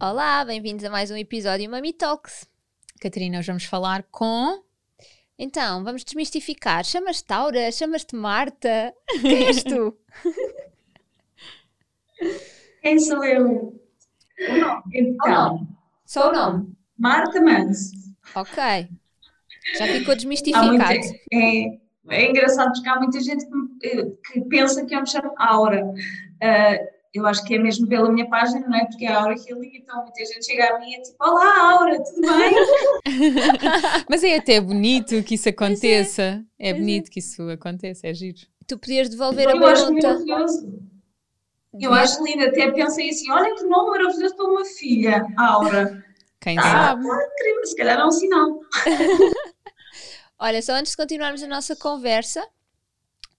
Olá, bem-vindos a mais um episódio Mami Talks. Catarina, hoje vamos falar com. Então, vamos desmistificar. Chamas-te Taura? Chamas-te Marta? Quem és tu? Quem sou eu? O nome. Então, Só o nome. Marta Manso. Ok. Já ficou desmistificado. muita, é, é engraçado porque há muita gente que, me- que pensa que eu me chamo Aura. Ah, eu acho que é mesmo pela minha página, não é? Porque é Aura Healing, então muita gente chega a mim e é tipo, Olá Aura, tudo bem? Mas é até bonito que isso aconteça. É, é. bonito que isso aconteça, é giro. Tu podias devolver a eu acho pergunta. maravilhoso. Eu acho lindo, até pensei assim, olha que nome maravilhoso para uma filha, Aura. Quem Ah, sabe? incrível, se calhar é um sinal. Olha, só antes de continuarmos a nossa conversa,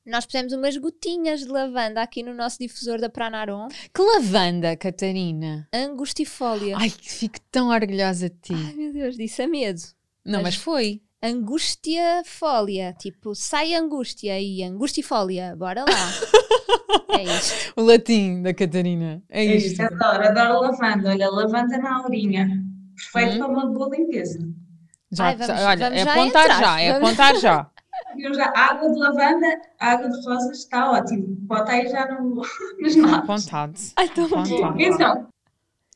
nós pusemos umas gotinhas de lavanda aqui no nosso difusor da Pranarom. Que lavanda, Catarina. Angustifólia. Ai, que fico tão orgulhosa de ti. Ai, meu Deus, disse a medo. Não, mas- mas foi. Angústia fólia. Tipo, sai angústia e angustifólia. Bora lá. é isto. O latim da Catarina. É É isto. isso, adoro, adoro lavanda. Olha, lavanda na aurinha. Perfeito Hum. para uma boa limpeza. Já, Ai, vamos- olha, vamos é já apontar entrar. já, é Vamos- apontar já. Eu já, água de lavanda, água de rosas está ótimo. Bota aí já no, nos mapas. Apontado. Ai, tão. Então,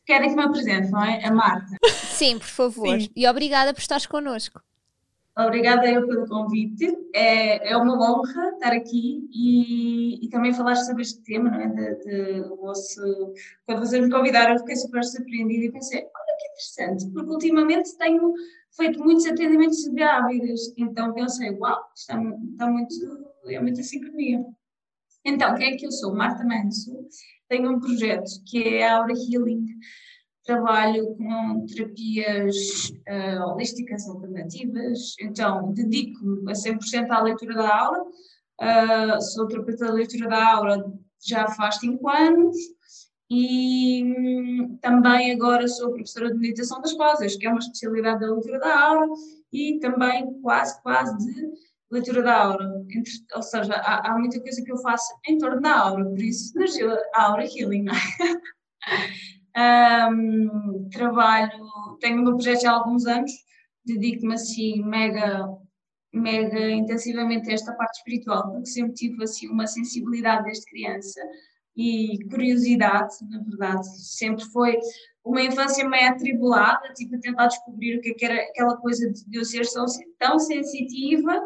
querem que me apresente, não é? A Marta. Sim, por favor. Sim. E obrigada por estares connosco. Obrigada eu pelo convite. É, é uma honra estar aqui e, e também falar sobre este tema, não é? De, de, o vosso, quando vocês me convidaram, eu fiquei super surpreendida e pensei, olha que interessante, porque ultimamente tenho feito muitos atendimentos de grávidas, então pensei, uau, está, mu- está muito, é muita sincronia. Então, quem é que eu sou? Marta Manso, tenho um projeto que é a Aura Healing, trabalho com terapias eh, holísticas alternativas, então dedico-me a 100% à leitura da aura, Ah, sou terapeuta da leitura da aura já faz 5 anos e hum, também agora sou professora de meditação das coisas, que é uma especialidade da leitura da aura e também quase, quase de leitura da aura, Entre- ou seja, há, há muita coisa que eu faço em torno da aura, por isso nasceu a Aura Healing? Ahm, trabalho, tenho o meu projeto há alguns anos, dedico-me assim mega, mega intensivamente a esta parte espiritual, porque sempre tive assim uma sensibilidade desde criança e curiosidade, na verdade, sempre foi uma infância meio atribulada, tipo a tentar descobrir o que, é era aquela coisa de eu ser tão, sensitiva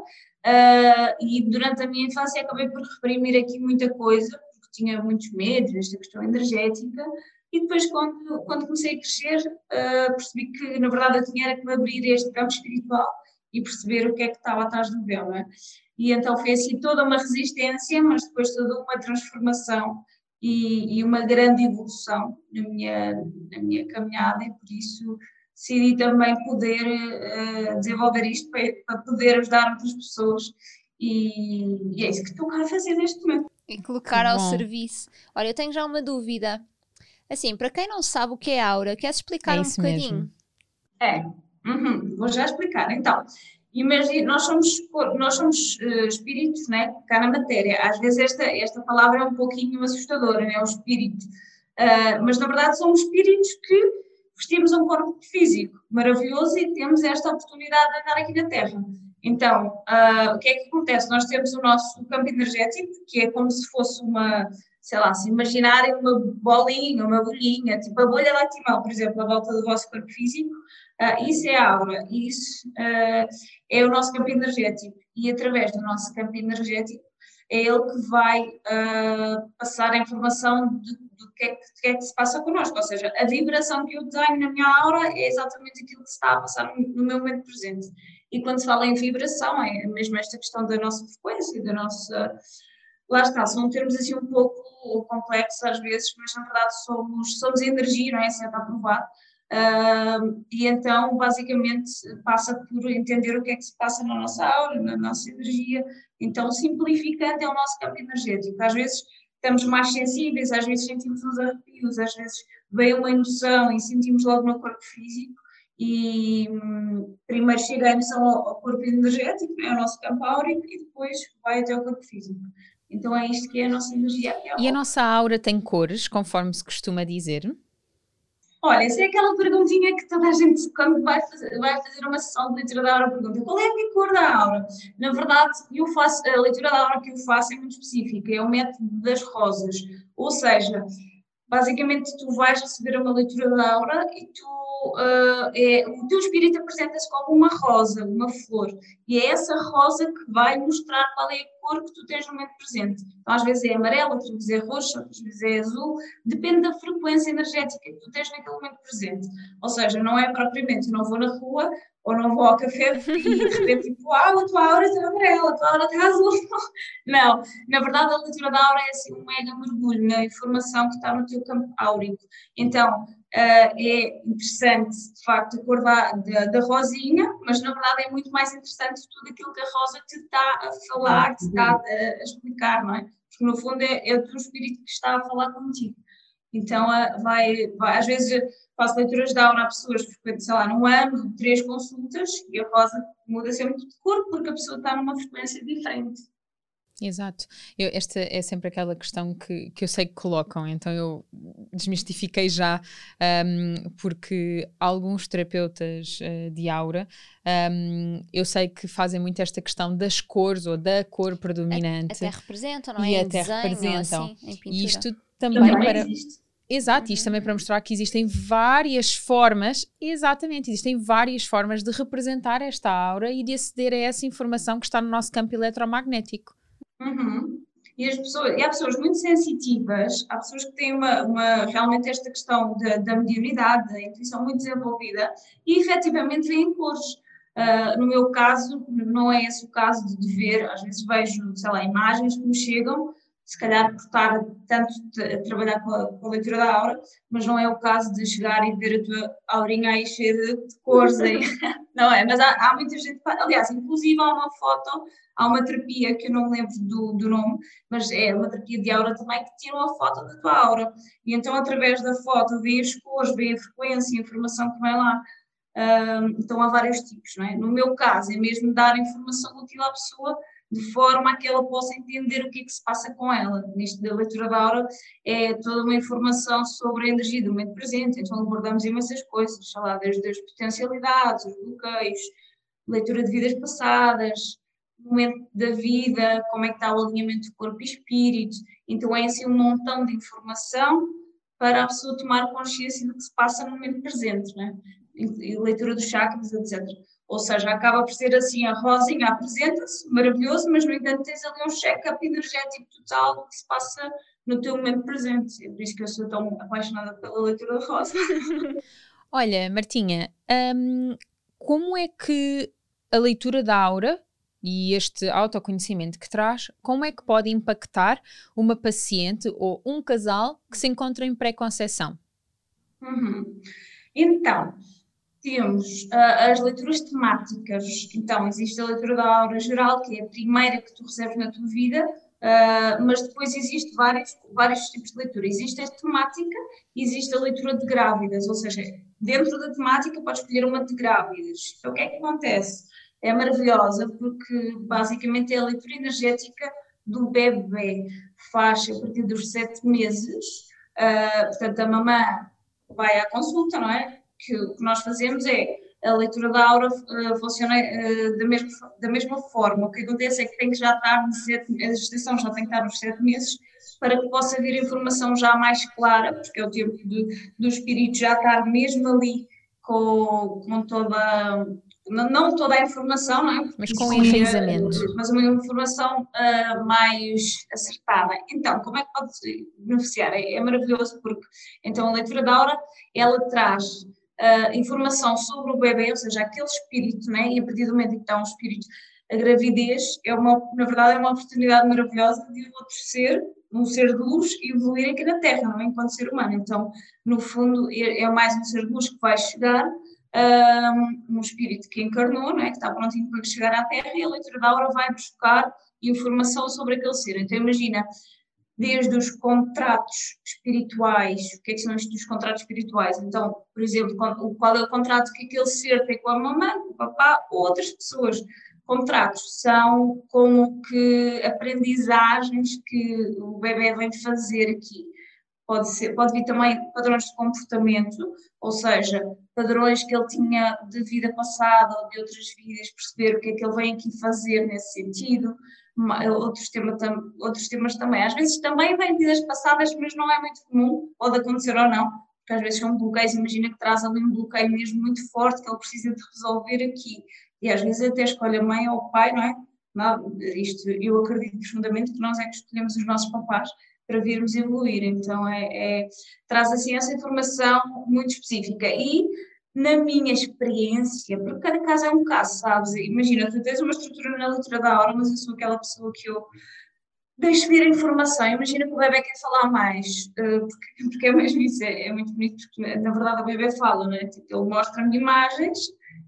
ah, e durante a minha infância acabei por reprimir aqui muita coisa, porque tinha muitos medos, esta questão energética, e depois, quando, quando comecei a crescer, ah, percebi que, na verdade, eu tinha que me abrir este campo espiritual e perceber o que é que estava atrás do véu, não é? E então foi assim toda uma resistência, mas depois toda uma transformação e, e uma grande evolução na minha, na minha caminhada, e por isso decidi também poder ah, desenvolver isto para, para poder ajudar outras pessoas. E, e é isso que estou cá a fazer neste momento. E colocar ao bom. serviço. Olha, eu tenho já uma dúvida. Assim, para quem não sabe o que é aura, queres explicar É um bocadinho? mesmo. É, uhum, vou já explicar. Então, imagina, nós somos, nós somos eh, espíritos, né? Cá na matéria. Às vezes esta, esta palavra é um pouquinho assustadora, né? O espírito. Ah, mas na verdade somos espíritos que vestimos um corpo físico maravilhoso e temos esta oportunidade de andar aqui na Terra. Então, ah, o que é que acontece? Nós temos o nosso campo energético, que é como se fosse uma, sei lá, se imaginarem uma bolinha, uma bolhinha, tipo a bolha lactimal, por exemplo, à volta do vosso corpo físico, isso é a aura, isso ah, é o nosso campo energético. E através do nosso campo energético é ele que vai ah, passar a informação do que, é que, é que, se passa connosco, ou seja, a vibração que eu tenho na minha aura é exatamente aquilo que se está a passar no, no meu momento presente. E quando se fala em vibração, é mesmo esta questão da nossa frequência, da nossa. Lá está, são termos assim um pouco complexos às vezes, mas na verdade somos, somos energia, não é? Sempre aprovado. Uh, e então, basicamente, passa por entender o que é que se passa na nossa aura, na nossa energia. Então, simplificando, é o nosso campo energético. Às vezes estamos mais sensíveis, às vezes sentimos uns arrepios, às vezes vem uma emoção e sentimos logo no corpo físico. E hum, primeiro chega a emoção ao, ao corpo energético, é o nosso campo áurico, e depois vai até ao corpo físico. Então é isto que é a nossa energia. E a nossa aura tem cores, conforme se costuma dizer? Olha, essa é aquela perguntinha que toda a gente, quando vai fazer, vai fazer uma sessão de leitura da aura, pergunta qual é a cor da aura? Na verdade, eu faço, a leitura da aura que eu faço é muito específica, é o método das rosas. Ou seja, basicamente tu vais receber uma leitura da aura e tu uh, é, o teu espírito apresenta-se como uma rosa, uma flor, e é essa rosa que vai mostrar qual é a cor que tu tens no momento presente. Então, às vezes é amarelo, outras vezes é roxo, outras vezes é azul, depende da frequência energética que tu tens naquele momento presente. Ou seja, não é propriamente, eu não vou na rua ou não vou ao café e de repente tipo, ah, a tua aura está amarela, a tua aura está azul. Não, na verdade a leitura da aura é assim um mega mergulho na informação que está no teu campo áurico. Então, é interessante, de facto, a cor da, da, da, rosinha, mas na verdade é muito mais interessante tudo aquilo que a rosa te está a falar, te está a, a explicar, não é? Porque no fundo é, é, o teu espírito que está a falar contigo. Então, uh, vai, vai, às vezes faço leituras de aura a pessoas, porque, sei lá, num ano, três consultas, e a rosa muda sempre de cor, porque a pessoa está numa frequência diferente. Exato. Eu, esta é sempre aquela questão que, que eu sei que colocam, então eu desmistifiquei já, um, porque alguns terapeutas uh, de aura um, eu sei que fazem muito esta questão das cores ou da cor predominante. Até representam, não é? E em até desenho, representam. Assim, e isto também, também para. Existe. Exato, isto também para mostrar que existem várias formas, exatamente, existem várias formas de representar esta aura e de aceder a essa informação que está no nosso campo eletromagnético. Uhum. E, as pessoas, e há pessoas muito sensitivas, há pessoas que têm uma, uma realmente esta questão da, da mediunidade, da intuição muito desenvolvida e efetivamente veem cores. Uh, no meu caso, não é esse o caso de ver, às vezes vejo, sei lá, imagens que me chegam se calhar por estar tanto a trabalhar com a, com a, leitura da aura, mas não é o caso de chegar e ver a tua aurinha aí cheia de, de cores, aí. não é? Mas há, há, muita gente, aliás, inclusive há uma foto, há uma terapia que eu não me lembro do, do nome, mas é uma terapia de aura também que tira uma foto da tua aura, e então através da foto vê as cores, vê a frequência, a informação que vai lá. Um, então há vários tipos, não é? No meu caso é mesmo dar informação útil à pessoa de forma a que ela possa entender o que é que se passa com ela. Nisto da leitura da aura é toda uma informação sobre a energia do momento presente, então abordamos imensas coisas, sei lá, desde as potencialidades, os bloqueios, leitura de vidas passadas, momento da vida, como é que está o alinhamento do corpo e espírito, então é assim um montão de informação para a pessoa tomar consciência do que se passa no momento presente, né? leitura dos chakras, etc. Ou seja, acaba por ser assim, a Rosinha apresenta-se, maravilhoso, mas no entanto tens ali um check-up energético total do que se passa no teu momento presente. É por isso que eu sou tão apaixonada pela leitura da Rosa. Olha, Martinha, hum, como é que a leitura da aura e este autoconhecimento que traz, como é que pode impactar uma paciente ou um casal que se encontra em pré-conceição? Uhum. Então, temos uh, as leituras temáticas. Então, existe a leitura da aura geral, que é a primeira que tu recebes na tua vida, uh, mas depois existe vários, vários tipos de leitura. Existe a temática existe a leitura de grávidas, ou seja, dentro da temática podes escolher uma de grávidas. Então, o que é que acontece? É maravilhosa porque basicamente é a leitura energética do bebê. Faz a partir dos sete meses, uh, portanto, a mamã vai à consulta, não é? Que o que nós fazemos é a leitura da aura uh, funciona uh, da, mesma, da mesma forma. O que acontece é que tem que já estar nos sete, a gestação já tem que estar nos sete meses para que possa vir informação já mais clara, porque é o tempo de, do espírito já estar mesmo ali com, com toda não, toda a informação, não é? Mas com enraizamento. Mas uma informação uh, mais acertada. Então, como é que pode beneficiar? É, é, maravilhoso porque então a leitura da aura, ela traz uh, informação sobre o bebê, ou seja, aquele espírito, né? e a partir do momento que está um espírito, a gravidez é uma, na verdade, é uma oportunidade maravilhosa de outro ser, um ser de luz, evoluir aqui na Terra, não é? enquanto ser humano. Então, no fundo, é, é mais um ser de luz que vai chegar um, um espírito que encarnou, não é? que está prontinho para chegar à Terra, e a leitura da aura vai buscar informação sobre aquele ser. Então, imagina, desde os contratos espirituais, o que é que são estes contratos espirituais? Então, por exemplo, qual é o contrato que aquele ser tem com a mamãe, com o papá ou outras pessoas. Contratos são como que aprendizagens que o bebê vem fazer aqui pode, ser, pode vir também padrões de comportamento, ou seja, padrões que ele tinha de vida passada ou de outras vidas, perceber o que é que ele vem aqui fazer nesse sentido, outros, tema, outros temas também. Às vezes também vem vidas passadas, mas não é muito comum, pode acontecer ou não, porque às vezes são bloqueios, imagina que traz ali um bloqueio mesmo muito forte que ele precisa de resolver aqui. E às vezes até escolhe a mãe ou o pai, não é? Não, isto, eu acredito profundamente que nós é que escolhemos os nossos papás para virmos evoluir. Então, é, é, traz assim essa informação muito específica. E, na minha experiência, porque cada caso é um caso, sabes? Imagina, tu tens uma estrutura na leitura da hora, mas eu sou aquela pessoa que eu deixo vir a informação. Imagina que o bebê quer falar mais, eh, porque, porque é mesmo isso, é, é, muito bonito, porque na verdade o bebê fala, né? Tipo, ele mostra-me imagens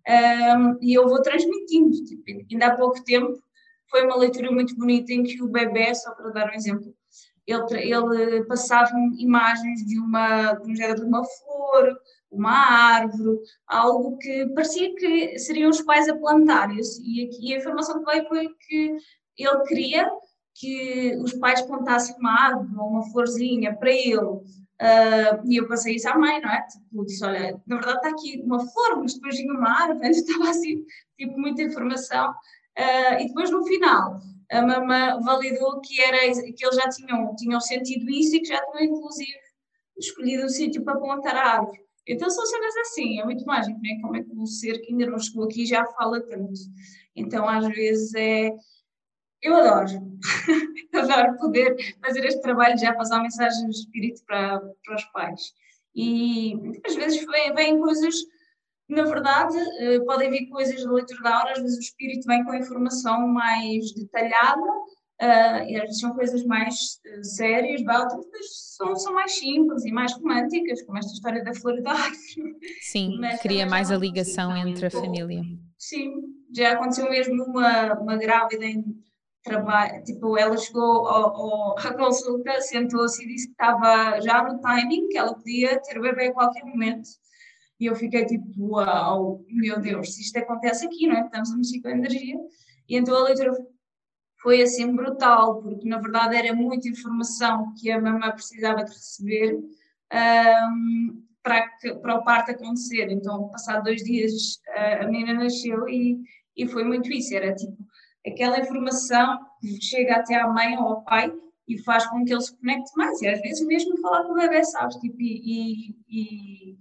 um, ehm, e eu vou transmitindo. Tipo, ainda há pouco tempo foi uma leitura muito bonita em que o bebê, só para dar um exemplo, ele, ele passava-me imagens de uma, de, um de uma flor, uma árvore, algo que parecia que seriam os pais a plantar. E, e a informação que veio foi que ele queria que os pais plantassem uma árvore ou uma florzinha para ele. Uh, e eu passei isso à mãe, não é? Tipo, disse: Olha, na verdade está aqui uma flor, mas depois tinha uma árvore, estava assim, tipo, muita informação. Uh, e depois no final, a mamã validou que, era, que eles já tinham, tinham sentido isso e que já tinham, inclusive, escolhido o sítio para plantar a árvore. Então são cenas assim, é muito mágico, né? Como é que um ser que ainda não chegou aqui já fala tanto. Então às vezes é. Eu adoro, adoro poder fazer este trabalho de já passar a mensagem do espírito para, para os pais. E às vezes vêm coisas na verdade, eh, podem vir coisas da leitura da aura, às vezes o espírito vem com informação mais detalhada, uh, e às vezes são coisas mais uh, sérias, outras são, são mais simples e mais românticas, como esta história da flor da árvore. Sim, Mas cria mais a ligação entre a família. Sim, já aconteceu mesmo uma, uma grávida em trabalho, tipo, ela chegou ao, ao, à consulta, sentou-se e disse que estava já no timing, que ela podia ter o bebê a qualquer momento e eu fiquei tipo, uau, meu Deus, se isto acontece aqui, não é? Estamos mexer com a energia. E então a leitura foi assim brutal, porque na verdade era muita informação que a mamãe precisava de receber um, para, que, para o parto acontecer. Então, passado dois dias, a menina nasceu e, e foi muito isso. Era tipo aquela informação que chega até à mãe ou ao pai e faz com que ele se conecte mais. E às vezes mesmo falar com o bebê, sabes? Tipo, e, e, e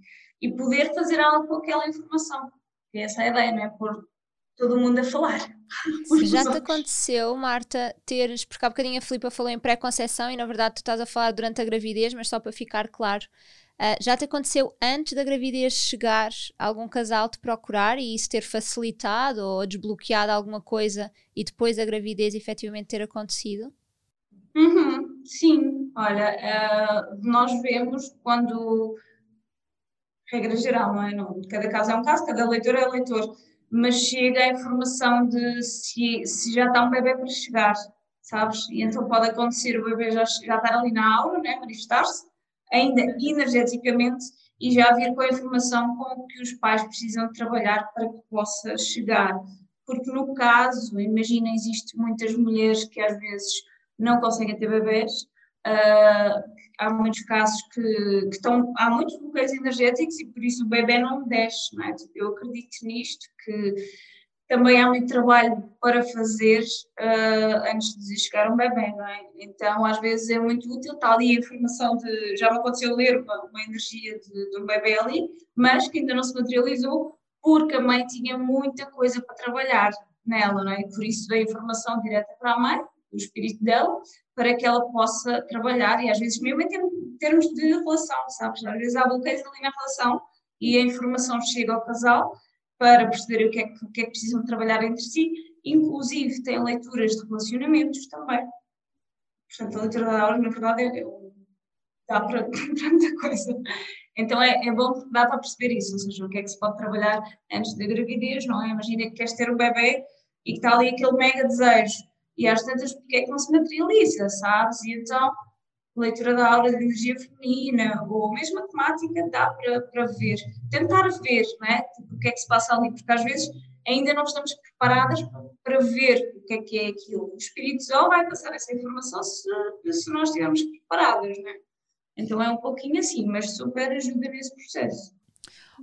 poder fazer algo com aquela informação. E essa é a ideia, não é? Pôr todo mundo a falar. Já te aconteceu, Marta, teres, porque há bocadinho a Filipa falou em pré-conceição e na verdade tu estás a falar durante a gravidez, mas só para ficar claro, uh, já te aconteceu antes da gravidez chegar algum casal te procurar e isso ter facilitado ou desbloqueado alguma coisa e depois a gravidez efetivamente ter acontecido? Uhum, sim, olha, uh, nós vemos quando regra geral, não é? Não, cada caso é um caso, cada leitor é leitor, mas chega a informação de se, se já está um bebê para chegar, sabes? E então pode acontecer o bebê já, já estar ali na aula, né? manifestar-se, ainda energeticamente, e já vir com a informação com que os pais precisam trabalhar para que possa chegar. Porque no caso, imagina, existem muitas mulheres que às vezes não conseguem ter bebês, uh, há muitos casos que, que, estão, há muitos bloqueios energéticos e por isso o bebê não desce, não é? Eu acredito nisto, que também há muito trabalho para fazer uh, antes de chegar um bebê, não é? Então, às vezes é muito útil, está ali a informação de, já me aconteceu ler uma, uma energia de, de, um bebê ali, mas que ainda não se materializou, porque a mãe tinha muita coisa para trabalhar nela, não é? Por isso veio informação direta para a mãe, o espírito dela, para que ela possa trabalhar e às vezes mesmo em termos de relação, sabes? Às vezes há bloqueios ali na relação e a informação chega ao casal para perceber o que é que, que, é que precisam trabalhar entre si, inclusive tem leituras de relacionamentos também. Portanto, a leitura da aula, na verdade, é, dá para, para muita coisa. Então é, é bom porque dá para perceber isso, ou seja, o que é que se pode trabalhar antes da gravidez, não é? Imagina que queres ter um bebê e que está ali aquele mega desejo e às tantas porque é que não se materializa, sabes? E então leitura da aula de energia feminina ou mesmo a temática dá para, para ver, tentar ver, não é? Tipo, o que é que se passa ali, porque às vezes ainda não estamos preparadas para ver o que é que é aquilo. O espírito só vai passar essa informação se, se nós estivermos preparadas, não é? Então é um pouquinho assim, mas super ajuda nesse processo.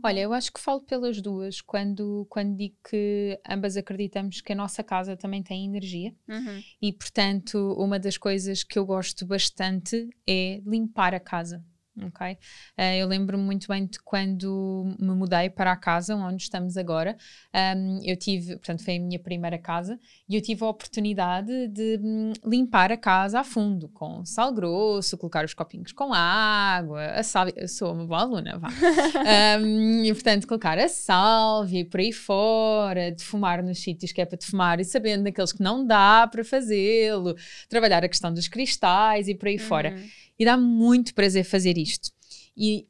Olha, eu acho que falo pelas duas quando, quando digo que ambas acreditamos que a nossa casa também tem energia uhum. e, portanto, uma das coisas que eu gosto bastante é limpar a casa ok? Uh, eu lembro-me muito bem de quando me mudei para a casa onde estamos agora. Um, eu tive, portanto, foi a minha primeira casa e eu tive a oportunidade de um, limpar a casa a fundo, com sal grosso, colocar os copinhos com água, a sálvia. Eu sou uma boa aluna, vá. um, e, portanto, colocar a sálvia e por aí fora, defumar nos sítios que é para defumar e sabendo daqueles que não dá para fazê-lo, trabalhar a questão dos cristais e por aí uhum. fora. E dá muito prazer fazer isto. E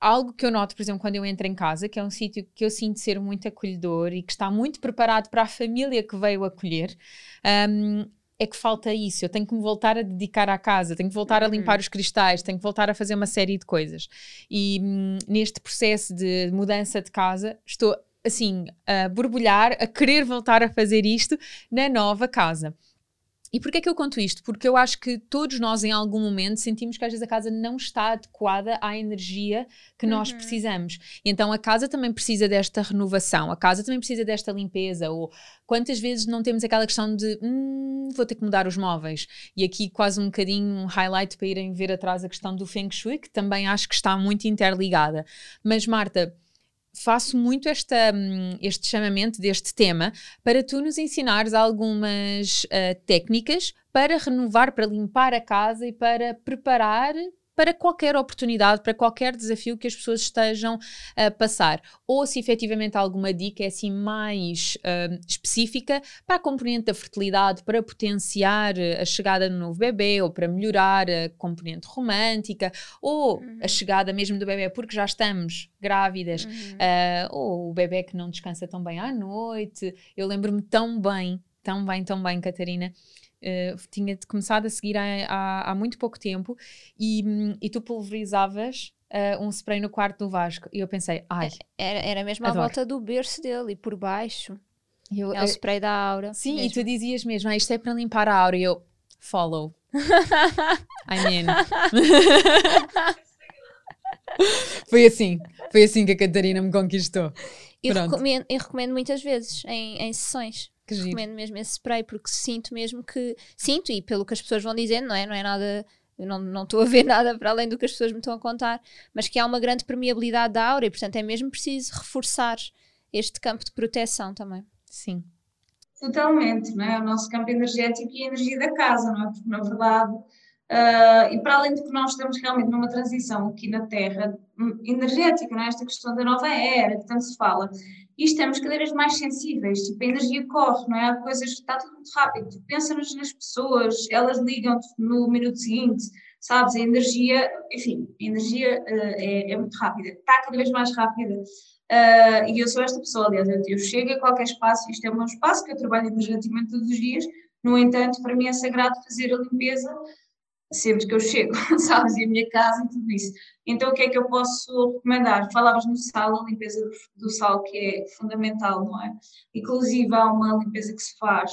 algo que eu noto, por exemplo, quando eu entro em casa, que é um sítio que eu sinto ser muito acolhedor e que está muito preparado para a família que veio acolher, um, é que falta isso. Eu tenho que me voltar a dedicar à casa, tenho que voltar uhum. a limpar os cristais, tenho que voltar a fazer uma série de coisas. E hum, neste processo de mudança de casa, estou assim a borbulhar, a querer voltar a fazer isto na nova casa. E porquê é que eu conto isto? Porque eu acho que todos nós, em algum momento, sentimos que às vezes a casa não está adequada à energia que uhum. nós precisamos. E então a casa também precisa desta renovação, a casa também precisa desta limpeza. Ou quantas vezes não temos aquela questão de hum, vou ter que mudar os móveis? E aqui quase um bocadinho um highlight para irem ver atrás a questão do Feng Shui, que também acho que está muito interligada. Mas Marta faço muito esta, hum, este chamamento deste tema para tu nos ensinares algumas uh, técnicas para renovar, para limpar a casa e para preparar para qualquer oportunidade, para qualquer desafio que as pessoas estejam a passar. Ou se efetivamente alguma dica é assim mais uh, específica para a componente da fertilidade, para potenciar a chegada do novo bebê, ou para melhorar a componente romântica, ou uhum. a chegada mesmo do bebê porque já estamos grávidas, uhum. uh, ou o bebê que não descansa tão bem à noite. Eu lembro-me tão bem, tão bem, tão bem, Catarina, Uh, tinha começado a seguir há, há, muito pouco tempo e, hum, e tu pulverizavas uh, um spray no quarto do Vasco e eu pensei, ai. Era, era mesmo adoro. à volta do berço dele e por baixo. Eu, é o spray da aura. Sim, mesmo. e tu dizias mesmo, ah, isto é para limpar a aura e eu, follow. I mean. foi assim, foi assim que a Catarina me conquistou. E recomendo, eu recomendo muitas vezes em, em sessões. Que recomendo mesmo esse spray porque sinto mesmo que sinto e pelo que as pessoas vão dizendo, não é? Não é nada eu não, não estou a ver nada para além do que as pessoas me estão a contar, mas que há uma grande permeabilidade da aura e, portanto, é mesmo preciso reforçar este campo de proteção também. Sim. Totalmente, não é? O nosso campo energético e a energia da casa, não é? Porque, na verdade, uh, e para além de que nós estamos realmente numa transição aqui na Terra hum, energética, não é? Esta questão da nova era, que tanto se fala, e estamos cada vez mais sensíveis, tipo, a energia corre, não é? Há coisas está tudo muito rápido, tu pensas nas pessoas, elas ligam-te no minuto seguinte, sabes? A energia, enfim, a energia uh, é, é, muito rápida, está cada vez mais rápida. Uh, e eu sou esta pessoa, aliás, eu, eu chego a qualquer espaço, isto é meu espaço que eu trabalho energeticamente todos os dias, no entanto, para mim é sagrado fazer a limpeza sempre que eu chego, sabes? E a minha casa e tudo isso. Então, o que é que eu posso recomendar? Falavas no sal, a limpeza do, sal, que é fundamental, não é? Inclusive, há uma limpeza que se faz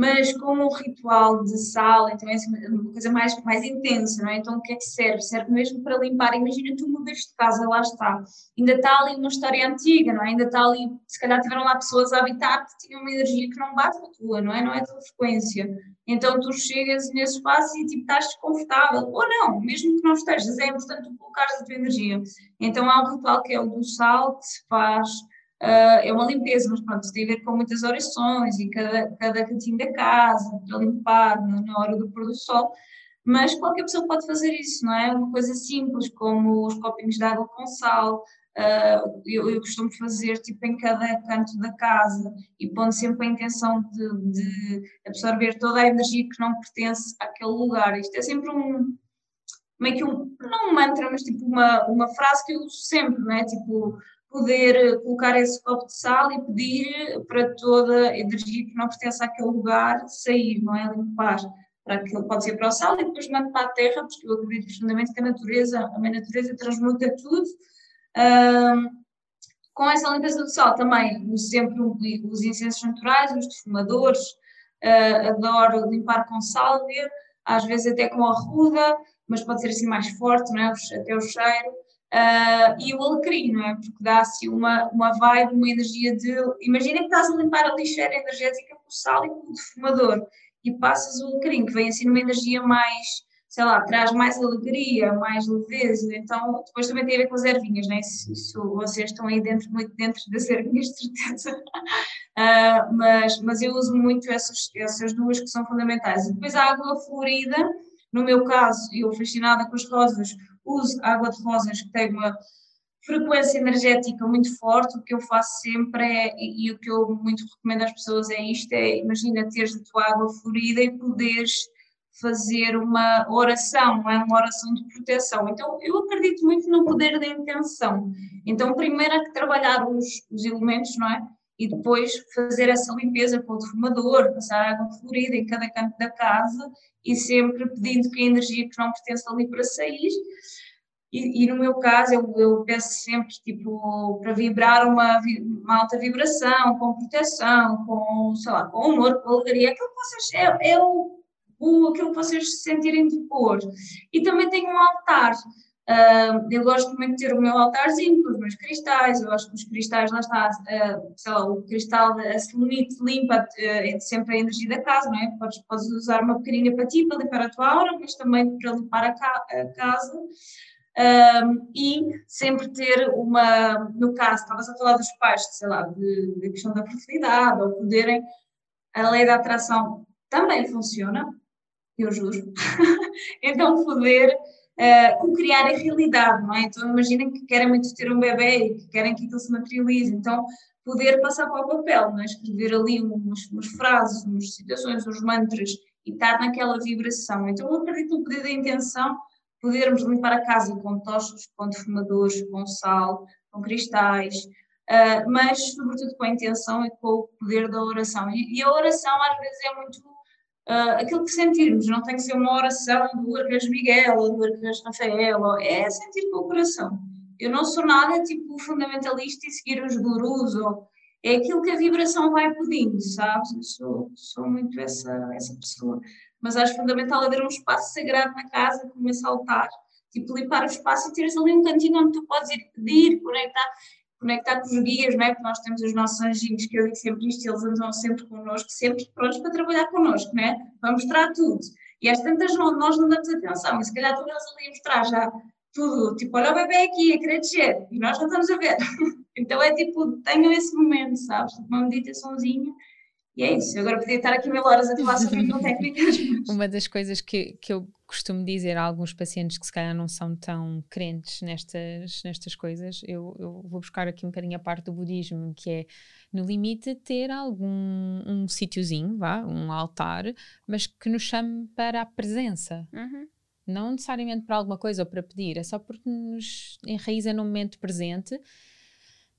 mas com um ritual de sal, então é assim, uma coisa mais, mais intensa, não é? Então o que é que serve? Serve mesmo para limpar, imagina tu mudas de casa, lá está, ainda está ali uma história antiga, não é? Ainda está ali, se calhar tiveram lá pessoas a habitar que tinham uma energia que não bate com a tua, não é? Não é a tua frequência. Então tu chegas nesse espaço e tipo estás desconfortável, ou não, mesmo que não estejas, é importante tu colocares a tua energia. Então há um ritual que é o do sal, que se faz uh, é uma limpeza, mas pronto, tem a ver com muitas orações e cada, cada cantinho da casa para limpar na hora do pôr do sol. Mas qualquer pessoa pode fazer isso, não é? Uma coisa simples, como os copinhos de água com sal, Uh, eu, eu, costumo fazer tipo em cada canto da casa e pondo sempre a intenção de, de, absorver toda a energia que não pertence àquele lugar. Isto é sempre um meio que um, não um mantra, mas tipo uma, uma frase que eu uso sempre, não é? Tipo, poder colocar esse copo de sal e pedir para toda a energia que não pertence àquele lugar sair, não é? Limpar. Para aquilo, pode ser para o sal e depois mando para a terra, porque eu acredito profundamente que a natureza, a minha natureza transmuta tudo com essa limpeza do sal também uso sempre os incensos naturais, os defumadores, uh, adoro limpar com sálvia, às vezes até com arruda, mas pode ser assim mais forte, não é? até o cheiro. Uh, e o alecrim, não é? Porque dá assim uma, uma vibe, uma energia de. Imagina que estás a limpar a lixeira energética com sal e com o defumador e passas o alecrim, que vem assim numa energia mais sei lá, traz mais alegria, mais leveza, então depois também tem a ver com as ervinhas, né? Isso, isso vocês estão aí dentro, muito dentro das ervinhas, de certeza, uh, mas, mas eu uso muito essas, essas duas que são fundamentais. E depois a água florida, no meu caso, eu fascinada com as rosas, uso água de rosas que tem uma frequência energética muito forte, o que eu faço sempre é, e, e o que eu muito recomendo às pessoas é isto, é imagina teres a tua água florida e poderes fazer uma oração, é uma oração de proteção. Então, eu acredito muito no poder da intenção. Então, primeiro é que trabalhar os, os elementos, não é? E depois fazer essa limpeza com o defumador, passar água florida em cada canto da casa e sempre pedindo que a energia que não pertence ali para sair. E, e, no meu caso, eu, eu, peço sempre tipo, para vibrar uma, uma, alta vibração, com proteção, com, sei lá, com amor, com alegria, aquilo que vocês. É, é o o, aquilo que vocês se sentirem de pôr. E também tenho um altar. Uh, eu gosto muito de ter o meu altarzinho com os meus cristais, eu acho que os cristais, lá está, uh, sei lá, o cristal a limite limpa uh, sempre a energia da casa, não é? Podes, podes usar uma pequenina para ti, para limpar a tua aura, mas também para limpar a, ca a casa. Um, e sempre ter uma, no caso, estavas a falar dos pais, sei lá, de questão da fertilidade, ou poderem, a lei da atração também funciona, eu juro. então, poder uh, criar a realidade, não é? Então, imaginem que querem muito ter um bebê e que querem que aquilo se materialize. Então, poder passar para o papel, não é? escrever ali umas, umas frases, umas situações, uns mantras e estar naquela vibração. Então, eu acredito no poder da intenção, podermos limpar a casa com tochos, com defumadores, com sal, com cristais, uh, mas sobretudo com a intenção e com o poder da oração. E, e a oração às vezes é muito uh, aquilo que sentirmos, não tem que ser uma oração do Arcanjo Miguel ou do Arcanjo Rafael, é sentir com o coração. Eu não sou nada tipo fundamentalista e seguir os gurus, ou, é aquilo que a vibração vai pedindo, sabes? Eu sou, sou muito essa, essa pessoa. Mas acho fundamental haver um espaço sagrado na casa, como esse altar, tipo limpar o espaço e teres ali um cantinho onde tu podes ir pedir, conectar conectar com os guias, não é? Porque nós temos os nossos anjinhos, que eu digo sempre isto, eles andam sempre connosco, sempre prontos para trabalhar connosco, não é? Para mostrar tudo. E às tantas nós não damos atenção, e se calhar estão eles ali a mostrar já tudo, tipo, olha o bebê aqui, a querer descer, e nós não estamos a ver. então é tipo, tenham esse momento, sabes? Tipo, uma meditaçãozinha e é isso. Agora podia estar aqui mil horas a falar sobre técnicas. Uma das coisas que, que eu costumo dizer a alguns pacientes que se calhar não são tão crentes nestas, nestas coisas, eu, eu vou buscar aqui um bocadinho a parte do budismo, que é no limite ter algum um sítiozinho, vá, um altar, mas que nos chame para a presença. Uhum. Não necessariamente para alguma coisa ou para pedir, é só porque nos enraiza no momento presente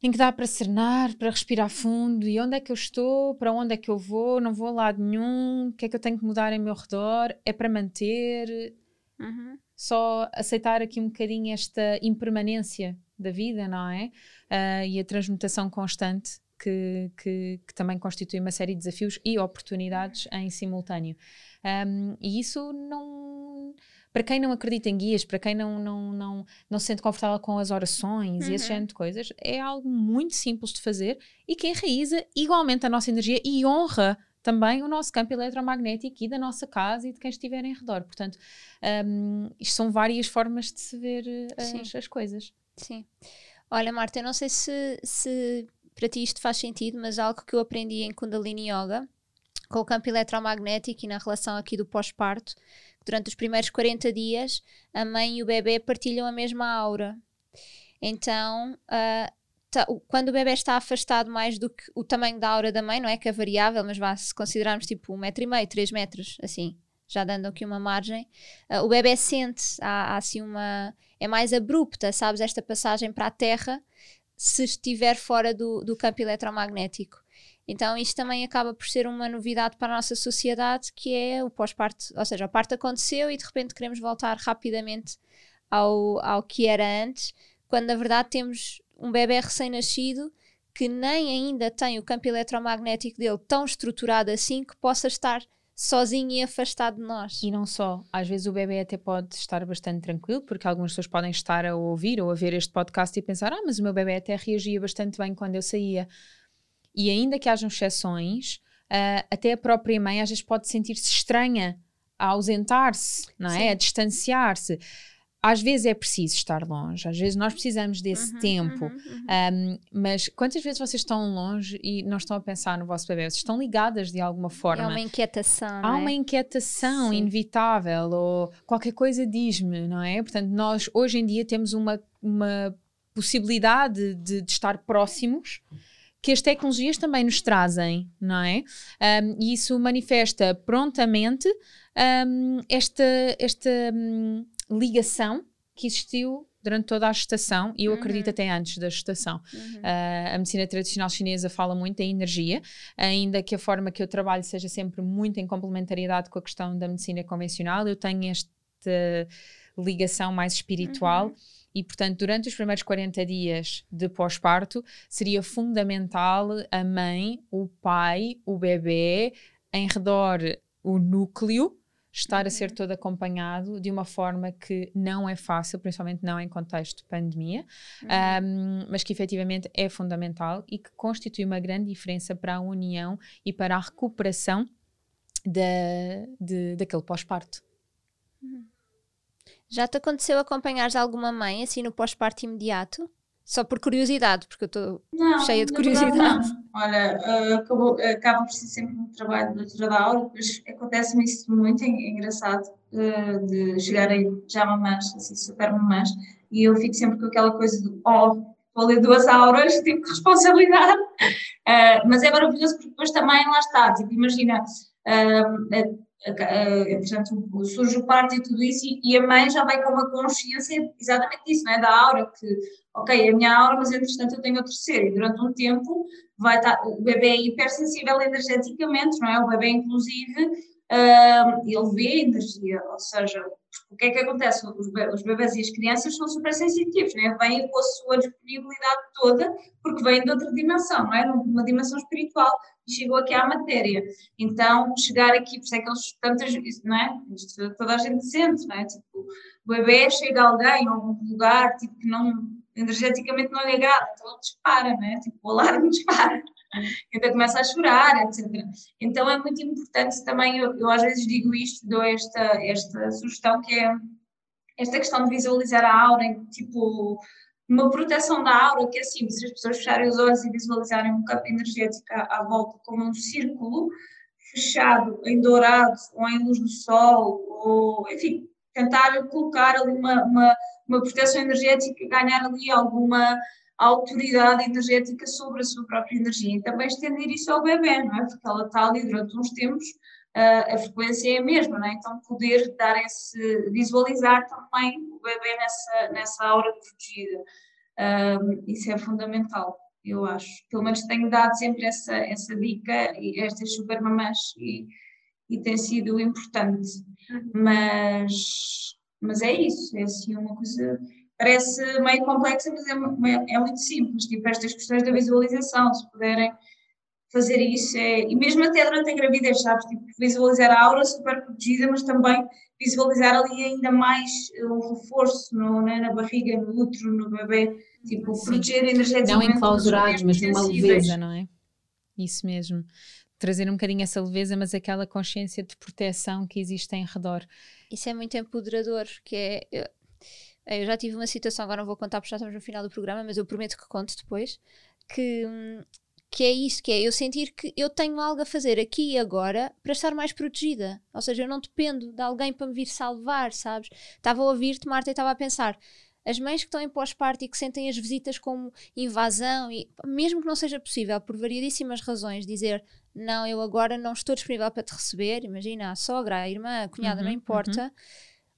em que dá para serenar, para respirar fundo. E onde é que eu estou, para onde é que eu vou, não vou a lado nenhum, o que é que eu tenho que mudar em meu redor, é para manter, uhum. só aceitar aqui um bocadinho esta impermanência da vida, não é? Uh, e a transmutação constante que, que, que, também constitui uma série de desafios e oportunidades em simultâneo. Um, e isso não para quem não acredita em guias, para quem não, não, não, não se sente confortável com as orações uhum. e esse uhum. género de coisas, é algo muito simples de fazer e que enraiza igualmente a nossa energia e honra também o nosso campo eletromagnético e da nossa casa e de quem estiver em redor. Portanto, um, isto são várias formas de se ver eh, as, as coisas. Sim. Olha, Marta, eu não sei se, se para ti isto faz sentido, mas algo que eu aprendi em Kundalini Yoga, com o campo eletromagnético e na relação aqui do pós-parto, durante os primeiros 40 dias, a mãe e o bebê partilham a mesma aura. Então, uh, tá, quando o bebê está afastado mais do que o tamanho da aura da mãe, não é que é variável, mas vá, se considerarmos tipo um metro e meio, três metros, assim, já dando aqui uma margem, uh, o bebê sente, há, há assim uma. é mais abrupta, sabes, esta passagem para a Terra se estiver fora do, do campo eletromagnético. Então, isto também acaba por ser uma novidade para a nossa sociedade, que é o pós-parto, ou seja, a parte aconteceu e de repente queremos voltar rapidamente ao, ao que era antes, quando na verdade temos um bebê recém-nascido que nem ainda tem o campo eletromagnético dele tão estruturado assim que possa estar sozinho e afastado de nós. E não só, às vezes o bebê até pode estar bastante tranquilo, porque algumas pessoas podem estar a ouvir ou a ver este podcast e pensar: ah, mas o meu bebê até reagia bastante bem quando eu saía. E ainda que hajam exceções, uh, até a própria mãe às vezes pode sentir-se estranha a ausentar-se, não é? Sim. A distanciar-se às vezes é preciso estar longe, às vezes nós precisamos desse uhum, tempo, uhum, uhum. Um, mas quantas vezes vocês estão longe e não estão a pensar no vosso bebê? Vocês estão ligadas de alguma forma. Há uma inquietação. Há é? uma inquietação Sim. inevitável, ou qualquer coisa diz-me, não é? Portanto, nós hoje em dia temos uma, uma possibilidade de, de estar próximos que as tecnologias também nos trazem, não é? Um, e isso manifesta prontamente um, esta, esta um, ligação que existiu durante toda a gestação e eu uhum. acredito até antes da gestação. Uhum. Uh, a medicina tradicional chinesa fala muito em energia, ainda que a forma que eu trabalho seja sempre muito em complementariedade com a questão da medicina convencional, eu tenho esta ligação mais espiritual. Uhum. E, portanto, durante os primeiros 40 dias de pós-parto, seria fundamental a mãe, o pai, o bebê, em redor o núcleo, estar a ser uhum. todo acompanhado de uma forma que não é fácil, principalmente não em contexto de pandemia, uhum. um, mas que efetivamente é fundamental e que constitui uma grande diferença para a união e para a recuperação de, de daquele pós-parto. Uhum. Já te aconteceu acompanhar alguma mãe assim no pós-parto imediato? Só por curiosidade, porque eu estou cheia de curiosidade. Não. Olha, uh, acabou, acaba por ser sempre um trabalho de doutora da aula, depois acontece-me isso muito, é, engraçado, uh, de chegarem já mamãs, assim, super mamãs, e eu fico sempre com aquela coisa do, oh, a ler duas auras, tipo, responsabilidade. Uh, mas é maravilhoso porque depois também lá está, tipo, imagina, uh, portanto, surge o parto e tudo isso, e, a mãe já vai com uma consciência exatamente disso, não é? Da aura, que, ok, é a minha aura, mas entretanto eu tenho o terceiro, e durante um tempo vai estar, o bebê é hipersensível energeticamente, não é? O bebê, inclusive, uh, ele vê energia, ou seja, o que é que acontece? Os, os bebês e as crianças são super sensitivos, né? vêm com a sua disponibilidade toda, porque vêm de outra dimensão, não é? Uma dimensão espiritual, e chegou aqui à matéria. Então, chegar aqui, por isso é que eles, tantas, não é? Toda a gente sente, não é? Tipo, o bebê chega a alguém, a algum lugar, tipo, que não, energeticamente não é ligado, então ele dispara, não é? Tipo, o alarme dispara então começa a chorar, etc. Então é muito importante também, eu, eu às vezes digo isto, dou esta, esta sugestão que é esta questão de visualizar a aura, tipo, uma proteção da aura, que é assim, se as pessoas fecharem os olhos e visualizarem um campo energético à, à volta como um círculo fechado em dourado ou em luz do sol, ou enfim, tentar colocar ali uma, uma, uma proteção energética, ganhar ali alguma a autoridade energética sobre a sua própria energia e também estender isso ao bebê, não é? Porque ela está ali durante uns tempos, uh, a frequência é a mesma, não é? Então poder dar esse, visualizar também o bebê nessa, nessa aura protegida, uh, isso é fundamental, eu acho. Pelo menos tenho dado sempre essa, essa dica e estas super mamãs e, e tem sido importante, uhum. mas, mas é isso, é assim uma coisa parece meio complexa, mas é, é, muito simples, tipo estas questões da visualização, se puderem fazer isso, é, e mesmo até durante a gravidez, sabes, tipo, visualizar a aura super protegida, mas também visualizar ali ainda mais um reforço no, né, na barriga, no útero, no bebê, tipo, Sim. proteger energeticamente. Não enclausurados, mas numa leveza, não é? Isso mesmo. Trazer um bocadinho essa leveza, mas aquela consciência de proteção que existe em redor. Isso é muito empoderador, que é eu já tive uma situação, agora não vou contar porque já estamos no final do programa, mas eu prometo que conto depois, que, que é isso, que é eu sentir que eu tenho algo a fazer aqui e agora para estar mais protegida. Ou seja, eu não dependo de alguém para me vir salvar, sabes? Estava a ouvir-te, Marta, e estava a pensar as mães que estão em pós-parto e que sentem as visitas como invasão, e mesmo que não seja possível, por variedíssimas razões, dizer não, eu agora não estou disponível para te receber, imagina, a sogra, a irmã, a cunhada, uhum, não importa. Uhum.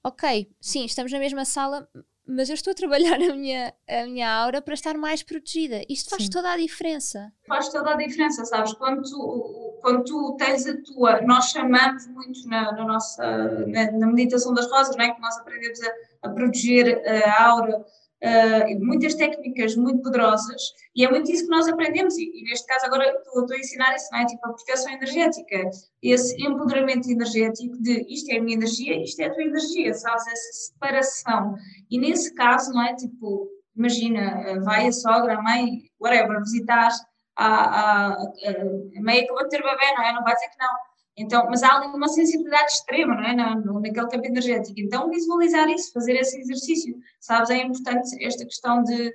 Ok, sim, estamos na mesma sala, mas eu estou a trabalhar a minha, a minha aura para estar mais protegida. Isto faz Sim. toda a diferença. Faz toda a diferença, sabes? Quando tu, quando tu tens a tua. Nós chamamos muito na, na nossa. Na, na, meditação das rosas, não é? Que nós aprendemos a, a proteger a aura uh, muitas técnicas muito poderosas e é muito isso que nós aprendemos e, e neste caso agora estou, a ensinar isso, não é? Tipo a proteção energética, esse empoderamento energético de isto é a minha energia, isto é a tua energia, sabes? Essa separação e nesse caso, não é? Tipo, imagina, vai a sogra, a mãe, whatever, visitar a, a, a, a ter bebê, não é? Não vai dizer que não então, mas há ali uma sensibilidade extrema, não é? Na, naquele campo energético. Então, visualizar isso, fazer esse exercício, sabes? É importante esta questão de.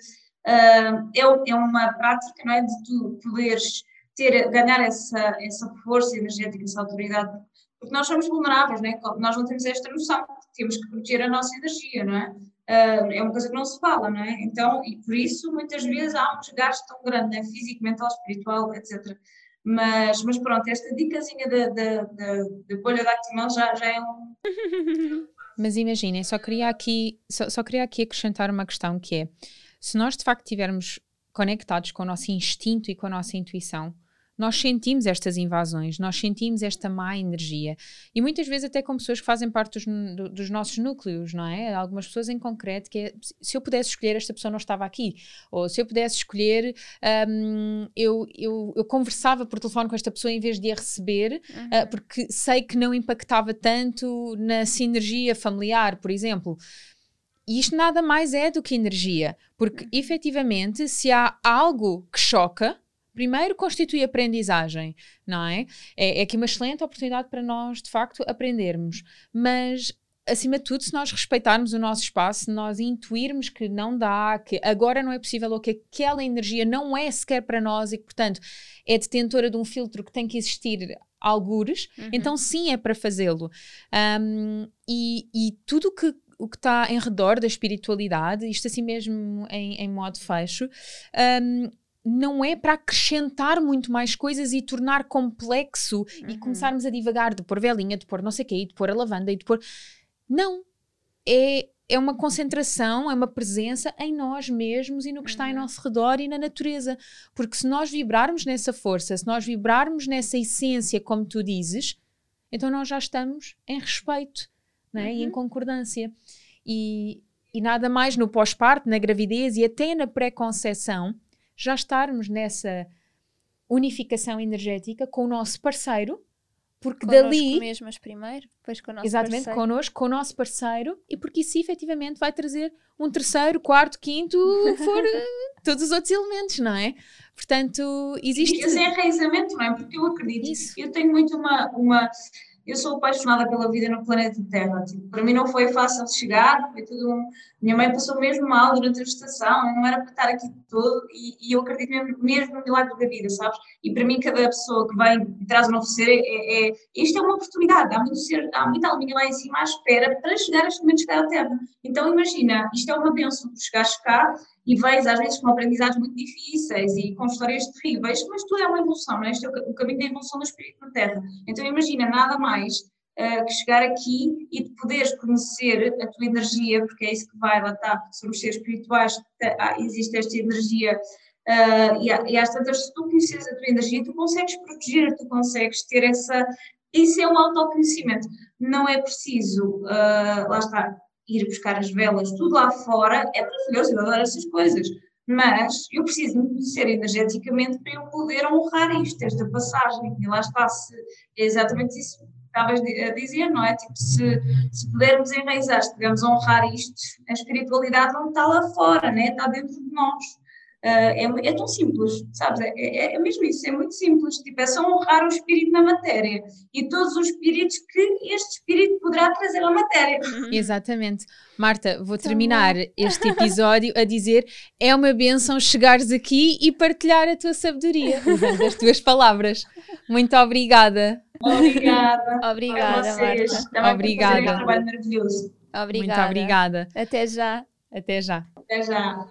Uh, é, é uma prática, não é? De tu poderes ter, ganhar essa, essa força energética, essa autoridade, porque nós somos vulneráveis, não é? Nós não temos esta noção, temos que proteger a nossa energia, não é? Uh, é uma coisa que não se fala, não é? Então, e por isso, muitas vezes há um desgaste tão grande, né? físico, mental, espiritual, etc mas, mas pronto, esta dicasinha da, da, da, da bolha já, já é um. Mas imaginem, só queria aqui só, só queria aqui acrescentar uma questão que é se nós de facto estivermos conectados com o nosso instinto e com a nossa intuição, nós sentimos estas invasões, nós sentimos esta má energia. E muitas vezes até com pessoas que fazem parte dos, dos, nossos núcleos, não é? Algumas pessoas em concreto que é, se eu pudesse escolher, esta pessoa não estava aqui. Ou se eu pudesse escolher, um, eu, eu, eu, conversava por telefone com esta pessoa em vez de a receber, uhum. uh, porque sei que não impactava tanto na sinergia familiar, por exemplo. E isto nada mais é do que energia, porque uhum. efetivamente, se há algo que choca, primeiro constitui aprendizagem, não é? é? É aqui uma excelente oportunidade para nós, de facto, aprendermos. Mas acima de tudo, se nós respeitarmos o nosso espaço, se nós intuirmos que não dá, que agora não é possível ou que aquela energia não é sequer para nós e que, portanto, é detentora de um filtro que tem que existir algures, uhum. então sim é para fazê-lo. Um, e, e tudo que o que está em redor da espiritualidade, isto assim mesmo em, em modo fecho, um, não é para acrescentar muito mais coisas e tornar complexo uhum. e começarmos a divagar de pôr velinha, de pôr não sei o quê, de pôr a lavanda e de pôr. Não. É, é uma concentração, é uma presença em nós mesmos e no que uhum. está em uhum. nosso redor e na natureza. Porque se nós vibrarmos nessa força, se nós vibrarmos nessa essência, como tu dizes, então nós já estamos em respeito né? Uhum. e em uhum. concordância. E, e nada mais no pós-parto, na gravidez e até na pré-conceição já estarmos nessa unificação energética com o nosso parceiro, porque connosco dali. mesmo, mas primeiro, depois com o nosso exatamente, parceiro. connosco, com o nosso parceiro, e porque isso efetivamente vai trazer um terceiro, quarto, quinto, for todos os outros elementos, não é? Portanto, existe. Esse é enraizamento, não é? Porque eu acredito, isso. eu tenho muito uma, uma eu sou apaixonada pela vida no planeta Terra. Tipo, para mim não foi fácil chegar, foi tudo um... Minha mãe passou mesmo mal durante a gestação, não era para estar aqui todo, e, e, eu acredito mesmo, mesmo no milagre da vida, sabes? E para mim, cada pessoa que vem e traz um novo ser, é, é, isto é uma oportunidade. Há, muito ser, há muita alminha lá em cima à espera para chegar a este momento de chegar à Terra. Então, imagina, isto é uma bênção, chegares cá e vens às vezes com aprendizados muito difíceis e com histórias terríveis, mas tudo é uma evolução, não é? Este é o caminho da evolução do espírito na Terra. Então imagina, nada mais uh, que chegar aqui e de poderes conhecer a tua energia, porque é isso que vai, lá está, somos seres espirituais, tá, existe esta energia uh, e, e às tantas, se tu conheces a tua energia, tu consegues proteger, tu consegues ter essa, isso é um autoconhecimento, não é preciso, uh, lá está, ir buscar as velas, tudo lá fora, é maravilhoso, eu adoro essas coisas. Mas eu preciso me conhecer energeticamente para eu poder honrar isto, esta passagem. E lá está, se, é exatamente isso estavas a dizer, não é? Tipo, se, se pudermos enraizar, se pudermos honrar isto, a espiritualidade não está lá fora, né? está dentro de nós. Uh, é, é, tão simples, sabes? É, é, é, mesmo isso, é muito simples. Tipo, é só honrar o espírito na matéria e todos os espíritos que este espírito poderá trazer à matéria. Uhum. Exatamente. Marta, vou terminar este episódio a dizer: é uma benção chegares aqui e partilhar a tua sabedoria, usando as tuas palavras. Muito obrigada. Obrigada. obrigada, Marta. Obrigada. Um trabalho maravilhoso. Obrigada. Muito obrigada. Até já. Até já. Até já.